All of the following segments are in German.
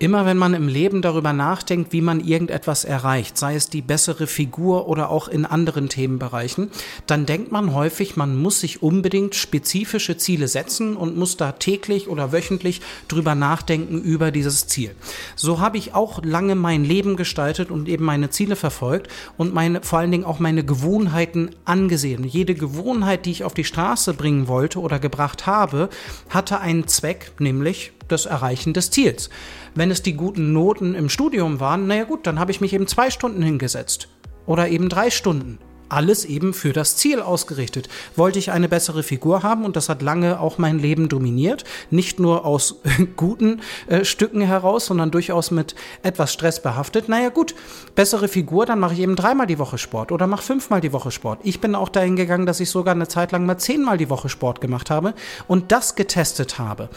Immer wenn man im Leben darüber nachdenkt, wie man irgendetwas erreicht, sei es die bessere Figur oder auch in anderen Themenbereichen, dann denkt man häufig, man muss sich unbedingt spezifische Ziele setzen und muss da täglich oder wöchentlich drüber nachdenken über dieses Ziel. So habe ich auch lange mein Leben gestaltet und eben meine Ziele verfolgt und meine, vor allen Dingen auch meine Gewohnheiten angesehen. Jede Gewohnheit, die ich auf die Straße bringen wollte oder gebracht habe, hatte einen Zweck, nämlich das Erreichen des Ziels. Wenn es die guten Noten im Studium waren, naja gut, dann habe ich mich eben zwei Stunden hingesetzt. Oder eben drei Stunden alles eben für das Ziel ausgerichtet. Wollte ich eine bessere Figur haben und das hat lange auch mein Leben dominiert, nicht nur aus guten äh, Stücken heraus, sondern durchaus mit etwas Stress behaftet. Naja gut, bessere Figur, dann mache ich eben dreimal die Woche Sport oder mache fünfmal die Woche Sport. Ich bin auch dahin gegangen, dass ich sogar eine Zeit lang mal zehnmal die Woche Sport gemacht habe und das getestet habe.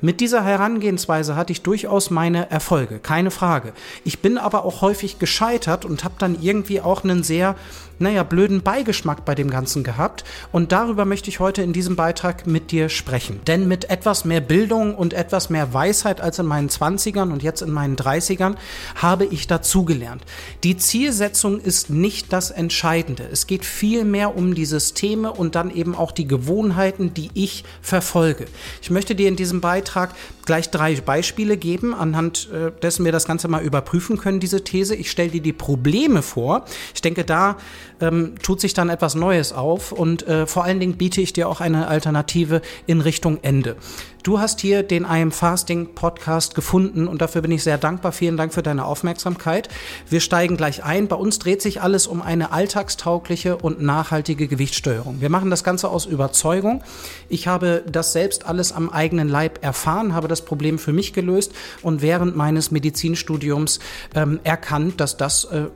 Mit dieser Herangehensweise hatte ich durchaus meine Erfolge, keine Frage. Ich bin aber auch häufig gescheitert und habe dann irgendwie auch einen sehr naja, blöden Beigeschmack bei dem Ganzen gehabt. Und darüber möchte ich heute in diesem Beitrag mit dir sprechen. Denn mit etwas mehr Bildung und etwas mehr Weisheit als in meinen 20ern und jetzt in meinen 30ern habe ich dazugelernt. Die Zielsetzung ist nicht das Entscheidende. Es geht viel mehr um die Systeme und dann eben auch die Gewohnheiten, die ich verfolge. Ich möchte dir in diesem Beitrag gleich drei Beispiele geben, anhand äh, dessen wir das Ganze mal überprüfen können, diese These. Ich stelle dir die Probleme vor. Ich denke, da ähm, tut sich dann etwas Neues auf und äh, vor allen Dingen biete ich dir auch eine Alternative in Richtung Ende. Du hast hier den I Am Fasting Podcast gefunden und dafür bin ich sehr dankbar. Vielen Dank für deine Aufmerksamkeit. Wir steigen gleich ein. Bei uns dreht sich alles um eine alltagstaugliche und nachhaltige Gewichtssteuerung. Wir machen das Ganze aus Überzeugung. Ich habe das selbst alles am eigenen Leib erfahren, habe das Problem für mich gelöst und während meines Medizinstudiums ähm, erkannt, dass das äh,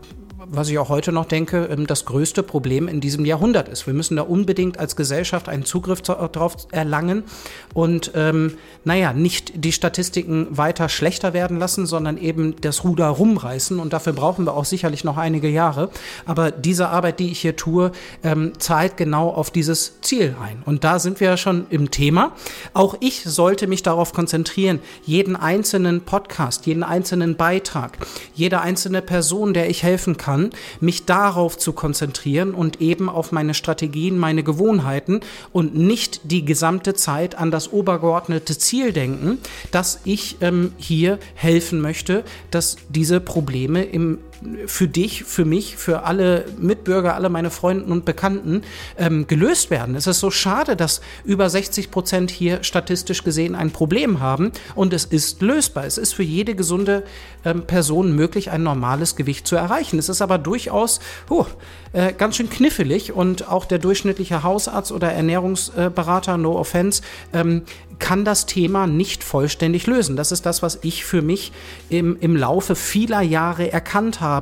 was ich auch heute noch denke, ähm, das größte Problem in diesem Jahrhundert ist. Wir müssen da unbedingt als Gesellschaft einen Zugriff darauf erlangen und, ähm, naja, nicht die Statistiken weiter schlechter werden lassen, sondern eben das Ruder rumreißen. Und dafür brauchen wir auch sicherlich noch einige Jahre. Aber diese Arbeit, die ich hier tue, ähm, zahlt genau auf dieses Ziel ein. Und da sind wir ja schon im Thema. Auch ich sollte mich darauf konzentrieren, jeden einzelnen Podcast, jeden einzelnen Beitrag, jede einzelne Person, der ich helfen kann, kann, mich darauf zu konzentrieren und eben auf meine Strategien, meine Gewohnheiten und nicht die gesamte Zeit an das obergeordnete Ziel denken, dass ich ähm, hier helfen möchte, dass diese Probleme im für dich, für mich, für alle Mitbürger, alle meine Freunde und Bekannten ähm, gelöst werden. Es ist so schade, dass über 60 Prozent hier statistisch gesehen ein Problem haben und es ist lösbar. Es ist für jede gesunde ähm, Person möglich, ein normales Gewicht zu erreichen. Es ist aber durchaus oh, äh, ganz schön knifflig und auch der durchschnittliche Hausarzt oder Ernährungsberater, no offense, ähm, kann das Thema nicht vollständig lösen. Das ist das, was ich für mich im, im Laufe vieler Jahre erkannt habe,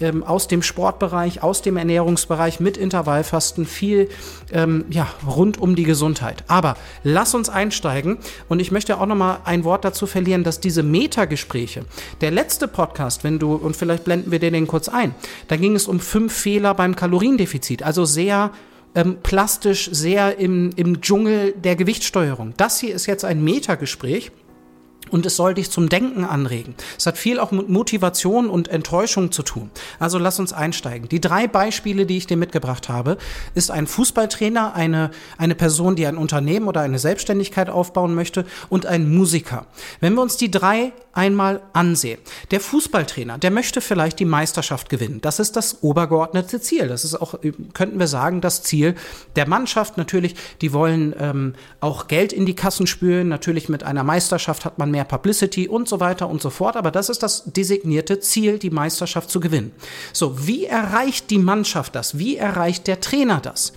ähm, aus dem Sportbereich, aus dem Ernährungsbereich mit Intervallfasten, viel ähm, ja, rund um die Gesundheit. Aber lass uns einsteigen und ich möchte auch noch mal ein Wort dazu verlieren, dass diese Metagespräche, der letzte Podcast, wenn du, und vielleicht blenden wir den kurz ein, da ging es um fünf Fehler beim Kaloriendefizit, also sehr ähm, plastisch sehr im, im Dschungel der Gewichtssteuerung. Das hier ist jetzt ein Metagespräch. Und es soll dich zum Denken anregen. Es hat viel auch mit Motivation und Enttäuschung zu tun. Also lass uns einsteigen. Die drei Beispiele, die ich dir mitgebracht habe, ist ein Fußballtrainer, eine, eine Person, die ein Unternehmen oder eine Selbstständigkeit aufbauen möchte und ein Musiker. Wenn wir uns die drei einmal ansehen. Der Fußballtrainer, der möchte vielleicht die Meisterschaft gewinnen. Das ist das obergeordnete Ziel. Das ist auch, könnten wir sagen, das Ziel der Mannschaft. Natürlich, die wollen ähm, auch Geld in die Kassen spüren. Natürlich mit einer Meisterschaft hat man mehr Publicity und so weiter und so fort. Aber das ist das designierte Ziel, die Meisterschaft zu gewinnen. So, wie erreicht die Mannschaft das? Wie erreicht der Trainer das?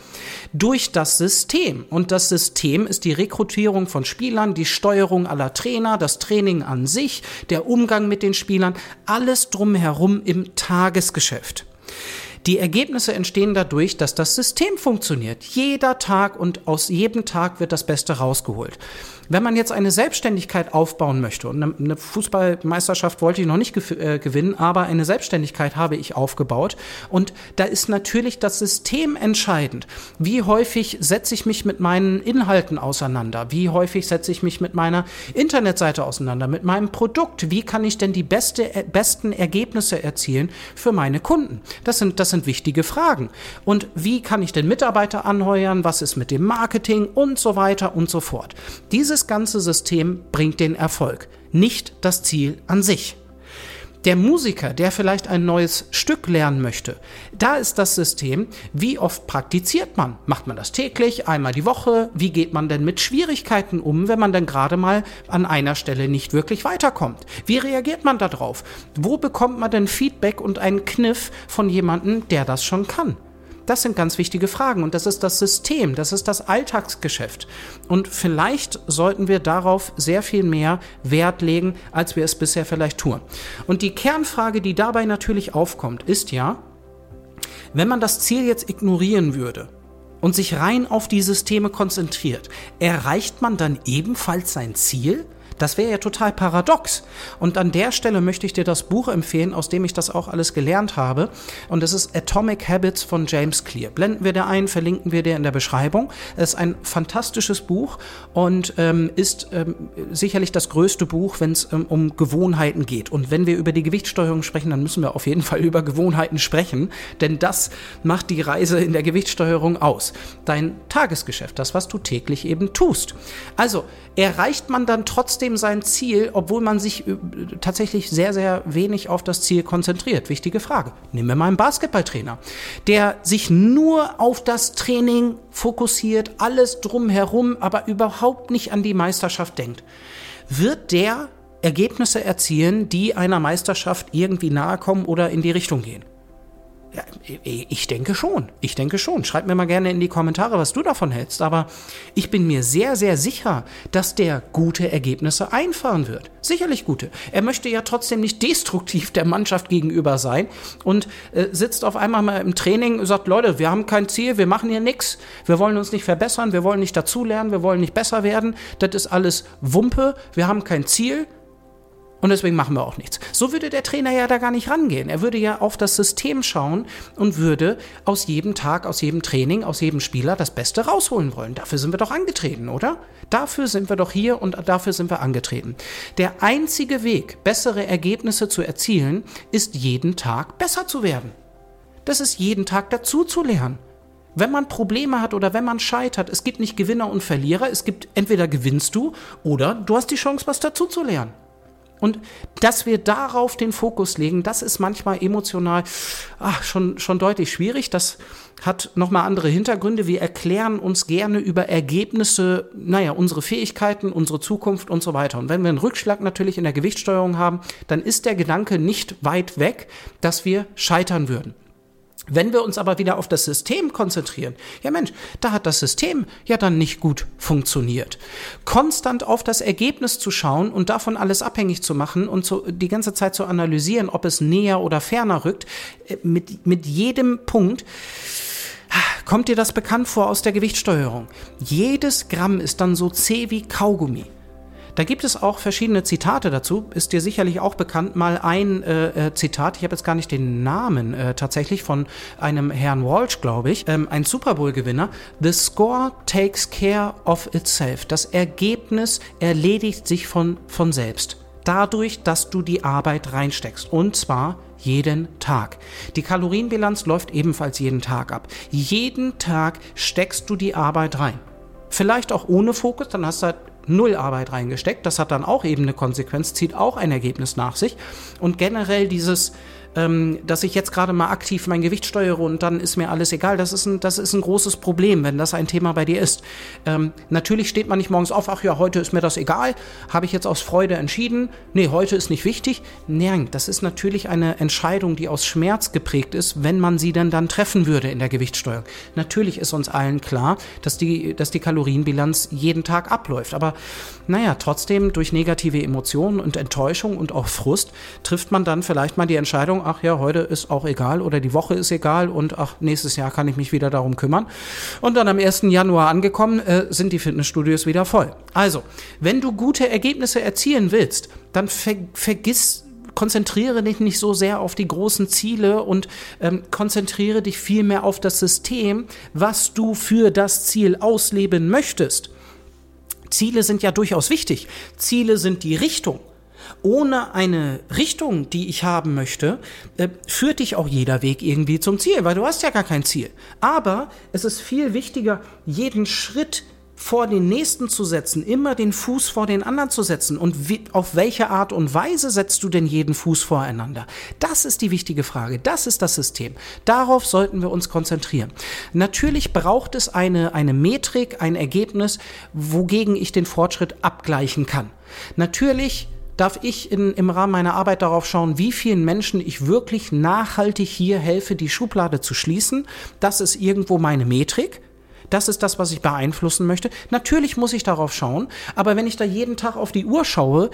Durch das System. Und das System ist die Rekrutierung von Spielern, die Steuerung aller Trainer, das Training an sich, der Umgang mit den Spielern, alles drumherum im Tagesgeschäft. Die Ergebnisse entstehen dadurch, dass das System funktioniert. Jeder Tag und aus jedem Tag wird das Beste rausgeholt. Wenn man jetzt eine Selbstständigkeit aufbauen möchte, und eine Fußballmeisterschaft wollte ich noch nicht äh, gewinnen, aber eine Selbstständigkeit habe ich aufgebaut. Und da ist natürlich das System entscheidend. Wie häufig setze ich mich mit meinen Inhalten auseinander? Wie häufig setze ich mich mit meiner Internetseite auseinander, mit meinem Produkt? Wie kann ich denn die beste, äh, besten Ergebnisse erzielen für meine Kunden? Das sind, das sind wichtige Fragen. Und wie kann ich denn Mitarbeiter anheuern? Was ist mit dem Marketing und so weiter und so fort? Dieses ganze System bringt den Erfolg, nicht das Ziel an sich. Der Musiker, der vielleicht ein neues Stück lernen möchte, da ist das System, wie oft praktiziert man? Macht man das täglich, einmal die Woche? Wie geht man denn mit Schwierigkeiten um, wenn man dann gerade mal an einer Stelle nicht wirklich weiterkommt? Wie reagiert man darauf? Wo bekommt man denn Feedback und einen Kniff von jemandem, der das schon kann? Das sind ganz wichtige Fragen und das ist das System, das ist das Alltagsgeschäft. Und vielleicht sollten wir darauf sehr viel mehr Wert legen, als wir es bisher vielleicht tun. Und die Kernfrage, die dabei natürlich aufkommt, ist ja, wenn man das Ziel jetzt ignorieren würde, und sich rein auf die Systeme konzentriert, erreicht man dann ebenfalls sein Ziel? Das wäre ja total paradox. Und an der Stelle möchte ich dir das Buch empfehlen, aus dem ich das auch alles gelernt habe. Und das ist Atomic Habits von James Clear. Blenden wir dir ein, verlinken wir dir in der Beschreibung. Es ist ein fantastisches Buch und ähm, ist ähm, sicherlich das größte Buch, wenn es ähm, um Gewohnheiten geht. Und wenn wir über die Gewichtssteuerung sprechen, dann müssen wir auf jeden Fall über Gewohnheiten sprechen, denn das macht die Reise in der Gewichtssteuerung aus. Dein Tagesgeschäft, das, was du täglich eben tust. Also erreicht man dann trotzdem trotzdem sein Ziel, obwohl man sich äh, tatsächlich sehr, sehr wenig auf das Ziel konzentriert? Wichtige Frage. Nehmen wir mal einen Basketballtrainer, der sich nur auf das Training fokussiert, alles drumherum, aber überhaupt nicht an die Meisterschaft denkt. Wird der Ergebnisse erzielen, die einer Meisterschaft irgendwie nahe kommen oder in die Richtung gehen? Ja, ich denke schon. Ich denke schon. Schreib mir mal gerne in die Kommentare, was du davon hältst. Aber ich bin mir sehr, sehr sicher, dass der gute Ergebnisse einfahren wird. Sicherlich gute. Er möchte ja trotzdem nicht destruktiv der Mannschaft gegenüber sein und äh, sitzt auf einmal mal im Training und sagt, Leute, wir haben kein Ziel, wir machen hier nichts, wir wollen uns nicht verbessern, wir wollen nicht dazulernen, wir wollen nicht besser werden. Das ist alles Wumpe, wir haben kein Ziel, und deswegen machen wir auch nichts. So würde der Trainer ja da gar nicht rangehen. Er würde ja auf das System schauen und würde aus jedem Tag, aus jedem Training, aus jedem Spieler das Beste rausholen wollen. Dafür sind wir doch angetreten, oder? Dafür sind wir doch hier und dafür sind wir angetreten. Der einzige Weg, bessere Ergebnisse zu erzielen, ist jeden Tag besser zu werden. Das ist jeden Tag dazu zu lernen. Wenn man Probleme hat oder wenn man scheitert, es gibt nicht Gewinner und Verlierer, es gibt entweder gewinnst du oder du hast die Chance, was dazu zu lernen. Und dass wir darauf den Fokus legen, das ist manchmal emotional ach, schon, schon deutlich schwierig. Das hat nochmal andere Hintergründe. Wir erklären uns gerne über Ergebnisse, naja, unsere Fähigkeiten, unsere Zukunft und so weiter. Und wenn wir einen Rückschlag natürlich in der Gewichtssteuerung haben, dann ist der Gedanke nicht weit weg, dass wir scheitern würden. Wenn wir uns aber wieder auf das System konzentrieren, ja Mensch, da hat das System ja dann nicht gut funktioniert. Konstant auf das Ergebnis zu schauen und davon alles abhängig zu machen und zu, die ganze Zeit zu analysieren, ob es näher oder ferner rückt, äh, mit, mit jedem Punkt, Kommt dir das bekannt vor aus der Gewichtssteuerung? Jedes Gramm ist dann so zäh wie Kaugummi. Da gibt es auch verschiedene Zitate dazu. Ist dir sicherlich auch bekannt. Mal ein äh, äh, Zitat, ich habe jetzt gar nicht den Namen äh, tatsächlich von einem Herrn Walsh, glaube ich, ähm, ein Super Bowl-Gewinner. The score takes care of itself. Das Ergebnis erledigt sich von, von selbst. Dadurch, dass du die Arbeit reinsteckst. Und zwar jeden Tag. Die Kalorienbilanz läuft ebenfalls jeden Tag ab. Jeden Tag steckst du die Arbeit rein. Vielleicht auch ohne Fokus, dann hast du halt null Arbeit reingesteckt. Das hat dann auch eben eine Konsequenz, zieht auch ein Ergebnis nach sich. Und generell dieses ähm, dass ich jetzt gerade mal aktiv mein Gewicht steuere und dann ist mir alles egal. Das ist ein, das ist ein großes Problem, wenn das ein Thema bei dir ist. Ähm, natürlich steht man nicht morgens auf, ach ja, heute ist mir das egal, habe ich jetzt aus Freude entschieden. Nee, heute ist nicht wichtig. Nein, das ist natürlich eine Entscheidung, die aus Schmerz geprägt ist, wenn man sie denn dann treffen würde in der Gewichtssteuerung. Natürlich ist uns allen klar, dass die, dass die Kalorienbilanz jeden Tag abläuft. Aber naja, trotzdem durch negative Emotionen und Enttäuschung und auch Frust trifft man dann vielleicht mal die Entscheidung, ach ja, heute ist auch egal oder die Woche ist egal und ach, nächstes Jahr kann ich mich wieder darum kümmern. Und dann am 1. Januar angekommen, äh, sind die Fitnessstudios wieder voll. Also, wenn du gute Ergebnisse erzielen willst, dann ver vergiss konzentriere dich nicht so sehr auf die großen Ziele und ähm, konzentriere dich vielmehr auf das System, was du für das Ziel ausleben möchtest. Ziele sind ja durchaus wichtig. Ziele sind die Richtung. Ohne eine Richtung, die ich haben möchte, äh, führt dich auch jeder Weg irgendwie zum Ziel, weil du hast ja gar kein Ziel. Aber es ist viel wichtiger, jeden Schritt vor den nächsten zu setzen, immer den Fuß vor den anderen zu setzen. Und wie, auf welche Art und Weise setzt du denn jeden Fuß voreinander? Das ist die wichtige Frage. Das ist das System. Darauf sollten wir uns konzentrieren. Natürlich braucht es eine, eine Metrik, ein Ergebnis, wogegen ich den Fortschritt abgleichen kann. Natürlich darf ich in, im Rahmen meiner Arbeit darauf schauen, wie vielen Menschen ich wirklich nachhaltig hier helfe, die Schublade zu schließen. Das ist irgendwo meine Metrik. Das ist das, was ich beeinflussen möchte. Natürlich muss ich darauf schauen, aber wenn ich da jeden Tag auf die Uhr schaue,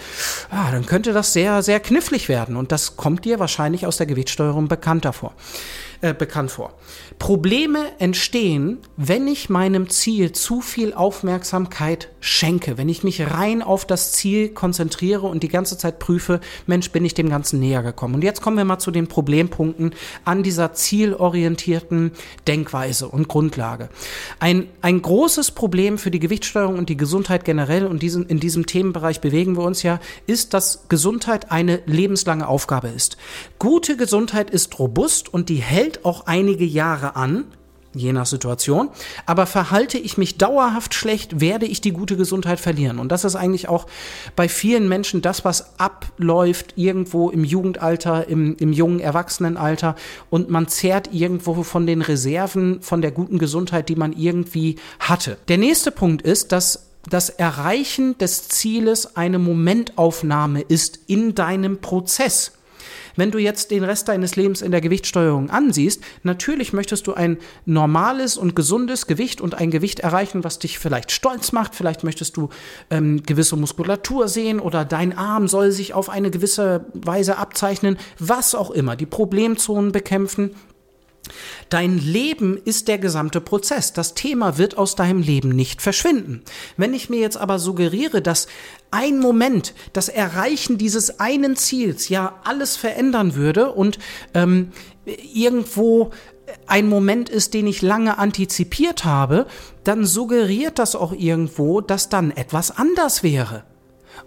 ah, dann könnte das sehr, sehr knifflig werden. Und das kommt dir wahrscheinlich aus der Gewichtssteuerung bekannt davor äh, bekannt vor. Probleme entstehen, wenn ich meinem Ziel zu viel Aufmerksamkeit schenke, wenn ich mich rein auf das Ziel konzentriere und die ganze Zeit prüfe, Mensch, bin ich dem Ganzen näher gekommen. Und jetzt kommen wir mal zu den Problempunkten an dieser zielorientierten Denkweise und Grundlage. Ein, ein großes Problem für die Gewichtssteuerung und die Gesundheit generell und diesen, in diesem Themenbereich bewegen wir uns ja, ist, dass Gesundheit eine lebenslange Aufgabe ist. Gute Gesundheit ist robust und die hält hält auch einige Jahre an, je nach Situation. Aber verhalte ich mich dauerhaft schlecht, werde ich die gute Gesundheit verlieren. Und das ist eigentlich auch bei vielen Menschen das, was abläuft irgendwo im Jugendalter, im, im jungen Erwachsenenalter. Und man zehrt irgendwo von den Reserven, von der guten Gesundheit, die man irgendwie hatte. Der nächste Punkt ist, dass das Erreichen des Zieles eine Momentaufnahme ist in deinem Prozess. Wenn du jetzt den Rest deines Lebens in der Gewichtssteuerung ansiehst, natürlich möchtest du ein normales und gesundes Gewicht und ein Gewicht erreichen, was dich vielleicht stolz macht. Vielleicht möchtest du ähm, gewisse Muskulatur sehen oder dein Arm soll sich auf eine gewisse Weise abzeichnen, was auch immer. Die Problemzonen bekämpfen. Dein Leben ist der gesamte Prozess. Das Thema wird aus deinem Leben nicht verschwinden. Wenn ich mir jetzt aber suggeriere, dass ein Moment, das Erreichen dieses einen Ziels ja alles verändern würde und ähm, irgendwo ein Moment ist, den ich lange antizipiert habe, dann suggeriert das auch irgendwo, dass dann etwas anders wäre.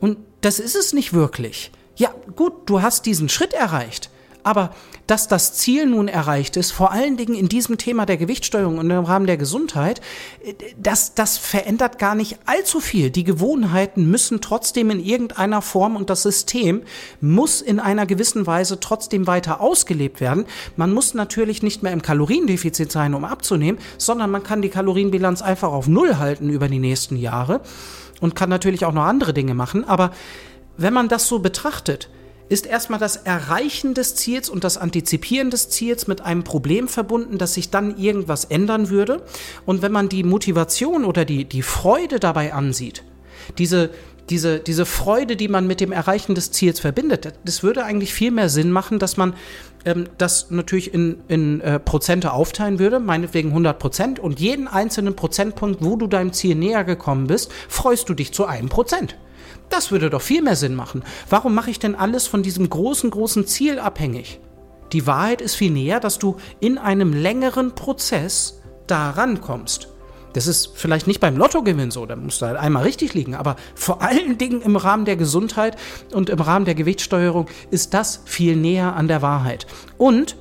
Und das ist es nicht wirklich. Ja, gut, du hast diesen Schritt erreicht. Aber dass das Ziel nun erreicht ist, vor allen Dingen in diesem Thema der Gewichtssteuerung und im Rahmen der Gesundheit, das, das verändert gar nicht allzu viel. Die Gewohnheiten müssen trotzdem in irgendeiner Form und das System muss in einer gewissen Weise trotzdem weiter ausgelebt werden. Man muss natürlich nicht mehr im Kaloriendefizit sein, um abzunehmen, sondern man kann die Kalorienbilanz einfach auf Null halten über die nächsten Jahre und kann natürlich auch noch andere Dinge machen. Aber wenn man das so betrachtet, ist erstmal das Erreichen des Ziels und das Antizipieren des Ziels mit einem Problem verbunden, dass sich dann irgendwas ändern würde. Und wenn man die Motivation oder die, die Freude dabei ansieht, diese, diese, diese Freude, die man mit dem Erreichen des Ziels verbindet, das würde eigentlich viel mehr Sinn machen, dass man ähm, das natürlich in, in äh, Prozente aufteilen würde, meinetwegen 100 Prozent. Und jeden einzelnen Prozentpunkt, wo du deinem Ziel näher gekommen bist, freust du dich zu einem Prozent. Das würde doch viel mehr Sinn machen. Warum mache ich denn alles von diesem großen, großen Ziel abhängig? Die Wahrheit ist viel näher, dass du in einem längeren Prozess da rankommst. Das ist vielleicht nicht beim Lottogewinn so, da musst du halt einmal richtig liegen, aber vor allen Dingen im Rahmen der Gesundheit und im Rahmen der Gewichtssteuerung ist das viel näher an der Wahrheit. Und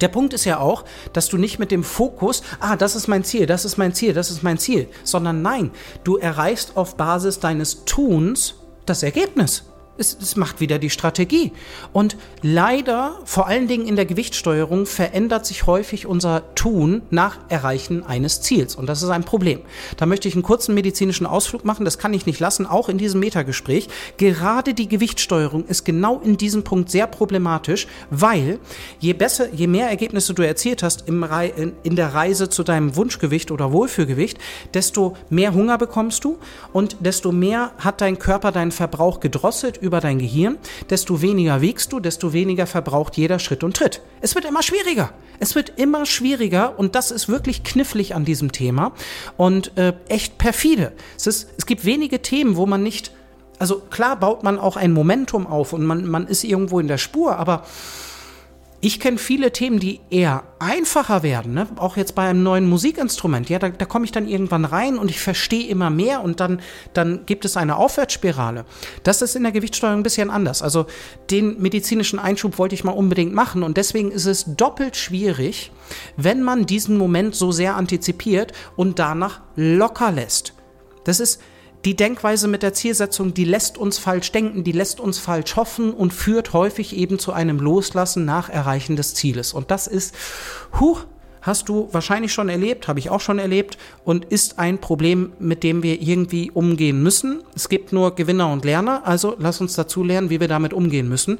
der Punkt ist ja auch, dass du nicht mit dem Fokus, ah, das ist mein Ziel, das ist mein Ziel, das ist mein Ziel, sondern nein, du erreichst auf Basis deines Tuns das Ergebnis. Es, es, macht wieder die Strategie. Und leider, vor allen Dingen in der Gewichtssteuerung, verändert sich häufig unser Tun nach Erreichen eines Ziels. Und das ist ein Problem. Da möchte ich einen kurzen medizinischen Ausflug machen. Das kann ich nicht lassen, auch in diesem Metagespräch. Gerade die Gewichtssteuerung ist genau in diesem Punkt sehr problematisch, weil je besser, je mehr Ergebnisse du erzielt hast im in der Reise zu deinem Wunschgewicht oder Wohlfühlgewicht, desto mehr Hunger bekommst du und desto mehr hat dein Körper deinen Verbrauch gedrosselt über dein Gehirn, desto weniger wiegst du, desto weniger verbraucht jeder Schritt und Tritt. Es wird immer schwieriger. Es wird immer schwieriger und das ist wirklich knifflig an diesem Thema und äh, echt perfide. Es, ist, es gibt wenige Themen, wo man nicht, also klar baut man auch ein Momentum auf und man, man ist irgendwo in der Spur, aber ich kenne viele Themen, die eher einfacher werden, ne? auch jetzt bei einem neuen Musikinstrument. Ja, da, da komme ich dann irgendwann rein und ich verstehe immer mehr und dann, dann gibt es eine Aufwärtsspirale. Das ist in der Gewichtssteuerung ein bisschen anders. Also den medizinischen Einschub wollte ich mal unbedingt machen und deswegen ist es doppelt schwierig, wenn man diesen Moment so sehr antizipiert und danach locker lässt. Das ist, die Denkweise mit der Zielsetzung, die lässt uns falsch denken, die lässt uns falsch hoffen und führt häufig eben zu einem Loslassen nach Erreichen des Zieles. Und das ist, huh, hast du wahrscheinlich schon erlebt, habe ich auch schon erlebt und ist ein Problem, mit dem wir irgendwie umgehen müssen. Es gibt nur Gewinner und Lerner, also lass uns dazu lernen, wie wir damit umgehen müssen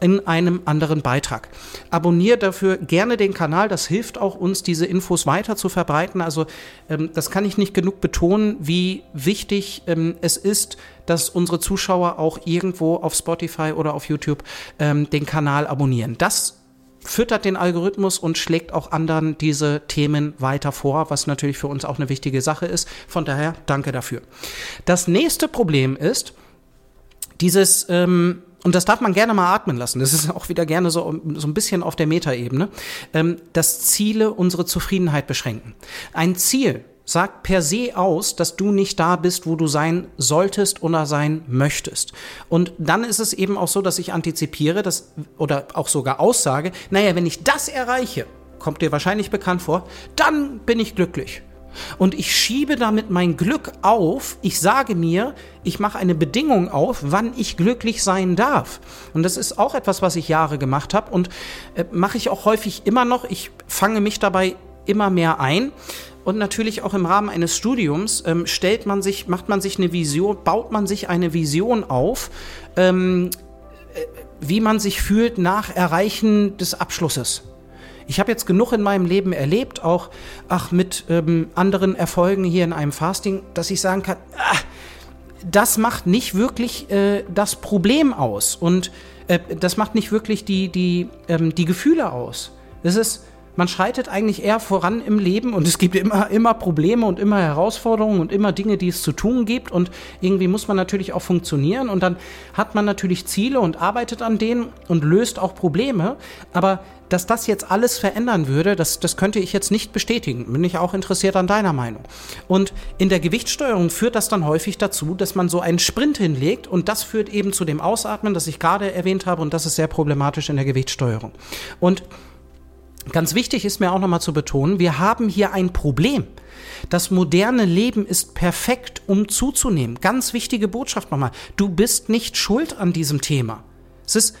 in einem anderen Beitrag. Abonnier dafür gerne den Kanal, das hilft auch uns, diese Infos weiter zu verbreiten. Also ähm, das kann ich nicht genug betonen, wie wichtig ähm, es ist, dass unsere Zuschauer auch irgendwo auf Spotify oder auf YouTube ähm, den Kanal abonnieren. Das füttert den Algorithmus und schlägt auch anderen diese Themen weiter vor, was natürlich für uns auch eine wichtige Sache ist. Von daher danke dafür. Das nächste Problem ist dieses, ähm, und das darf man gerne mal atmen lassen, das ist auch wieder gerne so, so ein bisschen auf der Metaebene, ähm, dass Ziele unsere Zufriedenheit beschränken. Ein Ziel sagt per se aus, dass du nicht da bist, wo du sein solltest oder sein möchtest. Und dann ist es eben auch so, dass ich antizipiere, dass, oder auch sogar aussage, naja, wenn ich das erreiche, kommt dir wahrscheinlich bekannt vor, dann bin ich glücklich. Und ich schiebe damit mein Glück auf. Ich sage mir, ich mache eine Bedingung auf, wann ich glücklich sein darf. Und das ist auch etwas, was ich Jahre gemacht habe und äh, mache ich auch häufig immer noch. Ich fange mich dabei immer mehr ein. Und natürlich auch im Rahmen eines Studiums ähm, stellt man sich, macht man sich eine Vision, baut man sich eine Vision auf, ähm, äh, wie man sich fühlt nach Erreichen des Abschlusses. Ich habe jetzt genug in meinem Leben erlebt, auch ach mit ähm, anderen Erfolgen hier in einem Fasting, dass ich sagen kann, ach, das macht nicht wirklich äh, das Problem aus und äh, das macht nicht wirklich die die ähm, die Gefühle aus. Das ist man schreitet eigentlich eher voran im Leben und es gibt immer, immer Probleme und immer Herausforderungen und immer Dinge, die es zu tun gibt und irgendwie muss man natürlich auch funktionieren und dann hat man natürlich Ziele und arbeitet an denen und löst auch Probleme, aber dass das jetzt alles verändern würde, das, das könnte ich jetzt nicht bestätigen. Bin ich auch interessiert an deiner Meinung. Und in der Gewichtssteuerung führt das dann häufig dazu, dass man so einen Sprint hinlegt und das führt eben zu dem Ausatmen, das ich gerade erwähnt habe und das ist sehr problematisch in der Gewichtssteuerung. Und Ganz wichtig ist mir auch nochmal zu betonen, wir haben hier ein Problem. Das moderne Leben ist perfekt, um zuzunehmen. Ganz wichtige Botschaft nochmal. Du bist nicht schuld an diesem Thema. Es ist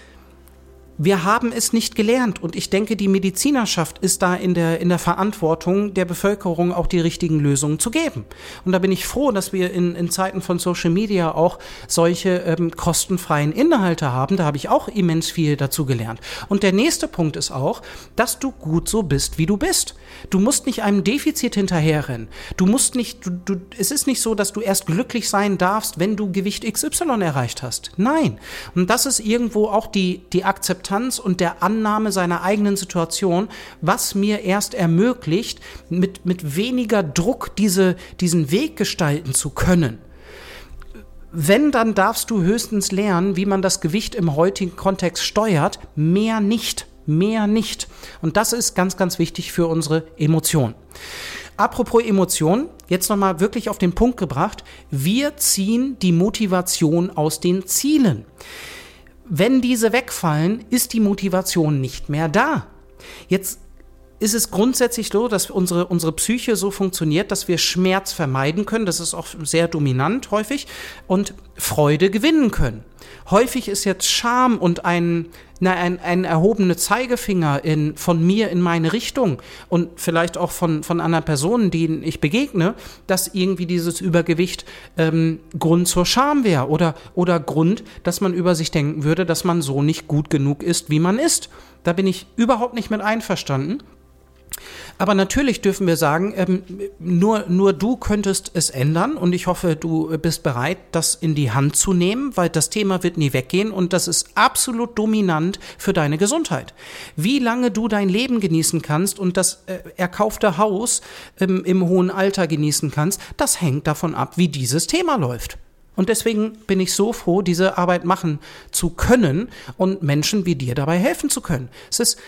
wir haben es nicht gelernt und ich denke, die Medizinerschaft ist da in der, in der Verantwortung, der Bevölkerung auch die richtigen Lösungen zu geben. Und da bin ich froh, dass wir in, in Zeiten von Social Media auch solche ähm, kostenfreien Inhalte haben. Da habe ich auch immens viel dazu gelernt. Und der nächste Punkt ist auch, dass du gut so bist, wie du bist. Du musst nicht einem Defizit hinterherrennen. Du musst nicht, du, du, es ist nicht so, dass du erst glücklich sein darfst, wenn du Gewicht XY erreicht hast. Nein. Und das ist irgendwo auch die, die Akzeptanz Akzeptanz und der Annahme seiner eigenen Situation, was mir erst ermöglicht, mit, mit weniger Druck diese, diesen Weg gestalten zu können. Wenn, dann darfst du höchstens lernen, wie man das Gewicht im heutigen Kontext steuert, mehr nicht, mehr nicht. Und das ist ganz, ganz wichtig für unsere Emotionen. Apropos Emotionen, jetzt nochmal wirklich auf den Punkt gebracht. Wir ziehen die Motivation aus den Zielen. Wenn diese wegfallen, ist die Motivation nicht mehr da. Jetzt ist es grundsätzlich so, dass unsere, unsere Psyche so funktioniert, dass wir Schmerz vermeiden können. Das ist auch sehr dominant häufig und Freude gewinnen können. Häufig ist jetzt Scham und ein, na, ein, ein erhobene Zeigefinger in, von mir in meine Richtung und vielleicht auch von, von einer Person, denen ich begegne, dass irgendwie dieses Übergewicht ähm, Grund zur Scham wäre oder, oder Grund, dass man über sich denken würde, dass man so nicht gut genug ist, wie man ist. Da bin ich überhaupt nicht mit einverstanden. Aber natürlich dürfen wir sagen, ähm, nur, nur du könntest es ändern und ich hoffe, du bist bereit, das in die Hand zu nehmen, weil das Thema wird nie weggehen und das ist absolut dominant für deine Gesundheit. Wie lange du dein Leben genießen kannst und das äh, erkaufte Haus ähm, im hohen Alter genießen kannst, das hängt davon ab, wie dieses Thema läuft. Und deswegen bin ich so froh, diese Arbeit machen zu können und Menschen wie dir dabei helfen zu können. Es ist,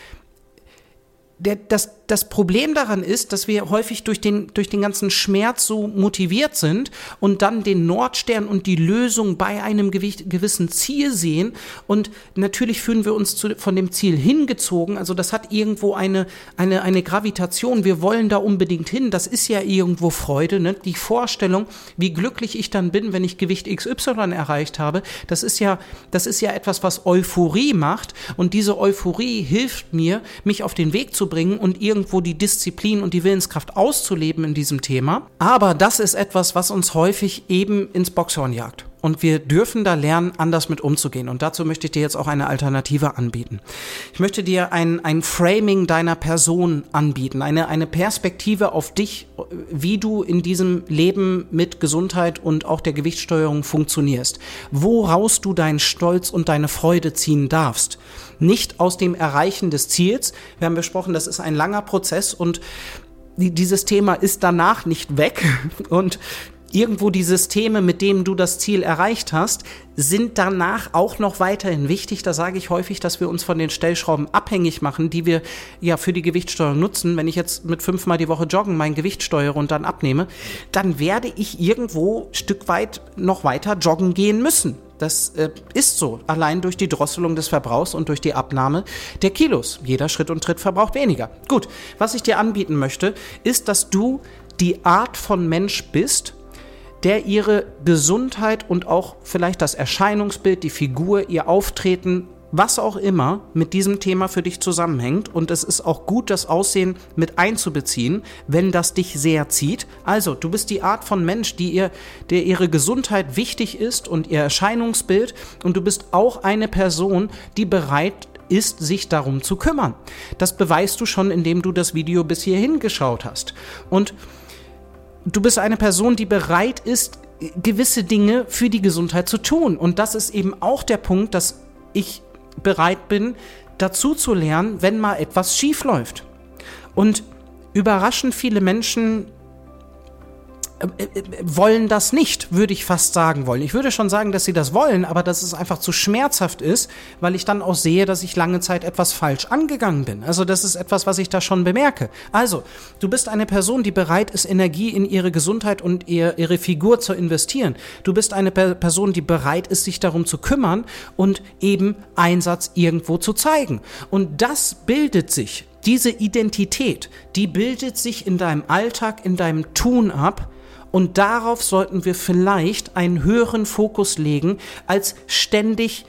der, das, das Problem daran ist, dass wir häufig durch den, durch den ganzen Schmerz so motiviert sind und dann den Nordstern und die Lösung bei einem gewissen Ziel sehen. Und natürlich fühlen wir uns zu, von dem Ziel hingezogen. Also das hat irgendwo eine, eine, eine Gravitation. Wir wollen da unbedingt hin. Das ist ja irgendwo Freude. Ne? Die Vorstellung, wie glücklich ich dann bin, wenn ich Gewicht XY erreicht habe, das ist ja, das ist ja etwas, was Euphorie macht. Und diese Euphorie hilft mir, mich auf den Weg zu bringen und irgendwo die Disziplin und die Willenskraft auszuleben in diesem Thema. Aber das ist etwas, was uns häufig eben ins Boxhorn jagt. Und wir dürfen da lernen, anders mit umzugehen. Und dazu möchte ich dir jetzt auch eine Alternative anbieten. Ich möchte dir ein, ein Framing deiner Person anbieten, eine, eine Perspektive auf dich, wie du in diesem Leben mit Gesundheit und auch der Gewichtssteuerung funktionierst. Woraus du deinen Stolz und deine Freude ziehen darfst. Nicht aus dem Erreichen des Ziels. Wir haben besprochen, das ist ein langer Prozess und dieses Thema ist danach nicht weg und irgendwo die Systeme, mit denen du das Ziel erreicht hast, sind danach auch noch weiterhin wichtig. Da sage ich häufig, dass wir uns von den Stellschrauben abhängig machen, die wir ja für die Gewichtsteuerung nutzen. Wenn ich jetzt mit fünfmal die Woche joggen mein Gewicht steuere und dann abnehme, dann werde ich irgendwo Stück weit noch weiter joggen gehen müssen. Das äh, ist so, allein durch die Drosselung des Verbrauchs und durch die Abnahme der Kilos. Jeder Schritt und Tritt verbraucht weniger. Gut, was ich dir anbieten möchte, ist, dass du die Art von Mensch bist, der ihre Gesundheit und auch vielleicht das Erscheinungsbild, die Figur, ihr Auftreten, was auch immer mit diesem Thema für dich zusammenhängt. Und es ist auch gut, das Aussehen mit einzubeziehen, wenn das dich sehr zieht. Also, du bist die Art von Mensch, die ihr, der ihre Gesundheit wichtig ist und ihr Erscheinungsbild. Und du bist auch eine Person, die bereit ist, sich darum zu kümmern. Das beweist du schon, indem du das Video bis hierhin geschaut hast. Und du bist eine Person, die bereit ist, gewisse Dinge für die Gesundheit zu tun. Und das ist eben auch der Punkt, dass ich bereit bin, dazu zu lernen, wenn mal etwas schief läuft. Und überraschend viele Menschen wollen das nicht, würde ich fast sagen wollen. Ich würde schon sagen, dass sie das wollen, aber dass es einfach zu schmerzhaft ist, weil ich dann auch sehe, dass ich lange Zeit etwas falsch angegangen bin. Also das ist etwas, was ich da schon bemerke. Also, du bist eine Person, die bereit ist, Energie in ihre Gesundheit und ihr, ihre Figur zu investieren. Du bist eine Person, die bereit ist, sich darum zu kümmern und eben Einsatz irgendwo zu zeigen. Und das bildet sich diese Identität, die bildet sich in deinem Alltag, in deinem Tun ab, und darauf sollten wir vielleicht einen höheren Fokus legen, als ständig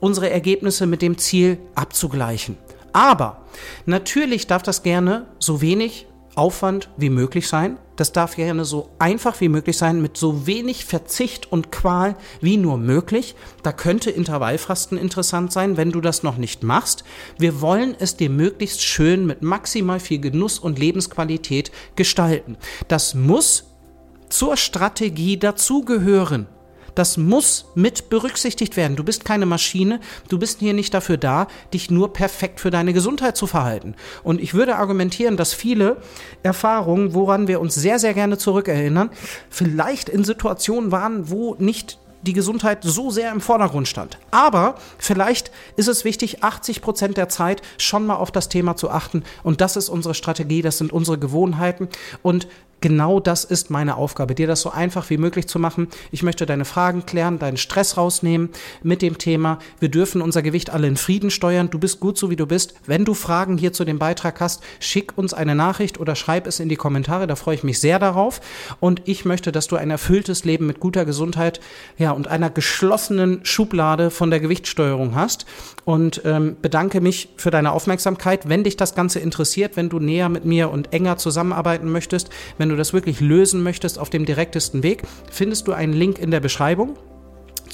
unsere Ergebnisse mit dem Ziel abzugleichen. Aber natürlich darf das gerne so wenig Aufwand wie möglich sein. Das darf gerne so einfach wie möglich sein, mit so wenig Verzicht und Qual wie nur möglich. Da könnte Intervallfasten interessant sein, wenn du das noch nicht machst. Wir wollen es dir möglichst schön mit maximal viel Genuss und Lebensqualität gestalten. Das muss zur Strategie dazugehören. Das muss mit berücksichtigt werden. Du bist keine Maschine, du bist hier nicht dafür da, dich nur perfekt für deine Gesundheit zu verhalten. Und ich würde argumentieren, dass viele Erfahrungen, woran wir uns sehr, sehr gerne zurückerinnern, vielleicht in Situationen waren, wo nicht die Gesundheit so sehr im Vordergrund stand. Aber vielleicht ist es wichtig, 80 Prozent der Zeit schon mal auf das Thema zu achten. Und das ist unsere Strategie, das sind unsere Gewohnheiten. Und genau das ist meine Aufgabe, dir das so einfach wie möglich zu machen. Ich möchte deine Fragen klären, deinen Stress rausnehmen mit dem Thema. Wir dürfen unser Gewicht alle in Frieden steuern. Du bist gut so, wie du bist. Wenn du Fragen hier zu dem Beitrag hast, schick uns eine Nachricht oder schreib es in die Kommentare. Da freue ich mich sehr darauf. Und ich möchte, dass du ein erfülltes Leben mit guter Gesundheit, ja, und einer geschlossenen Schublade von der Gewichtssteuerung hast. Und ähm, bedanke mich für deine Aufmerksamkeit. Wenn dich das Ganze interessiert, wenn du näher mit mir und enger zusammenarbeiten möchtest, wenn du das wirklich lösen möchtest auf dem direktesten Weg, findest du einen Link in der Beschreibung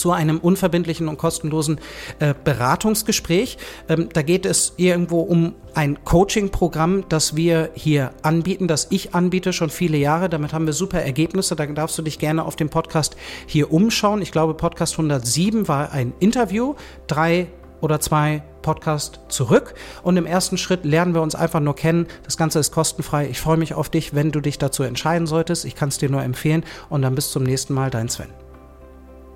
zu einem unverbindlichen und kostenlosen äh, Beratungsgespräch. Ähm, da geht es irgendwo um ein Coaching-Programm, das wir hier anbieten, das ich anbiete schon viele Jahre. Damit haben wir super Ergebnisse. Da darfst du dich gerne auf dem Podcast hier umschauen. Ich glaube, Podcast 107 war ein Interview. Drei oder zwei Podcast zurück. Und im ersten Schritt lernen wir uns einfach nur kennen. Das Ganze ist kostenfrei. Ich freue mich auf dich, wenn du dich dazu entscheiden solltest. Ich kann es dir nur empfehlen. Und dann bis zum nächsten Mal, dein Sven.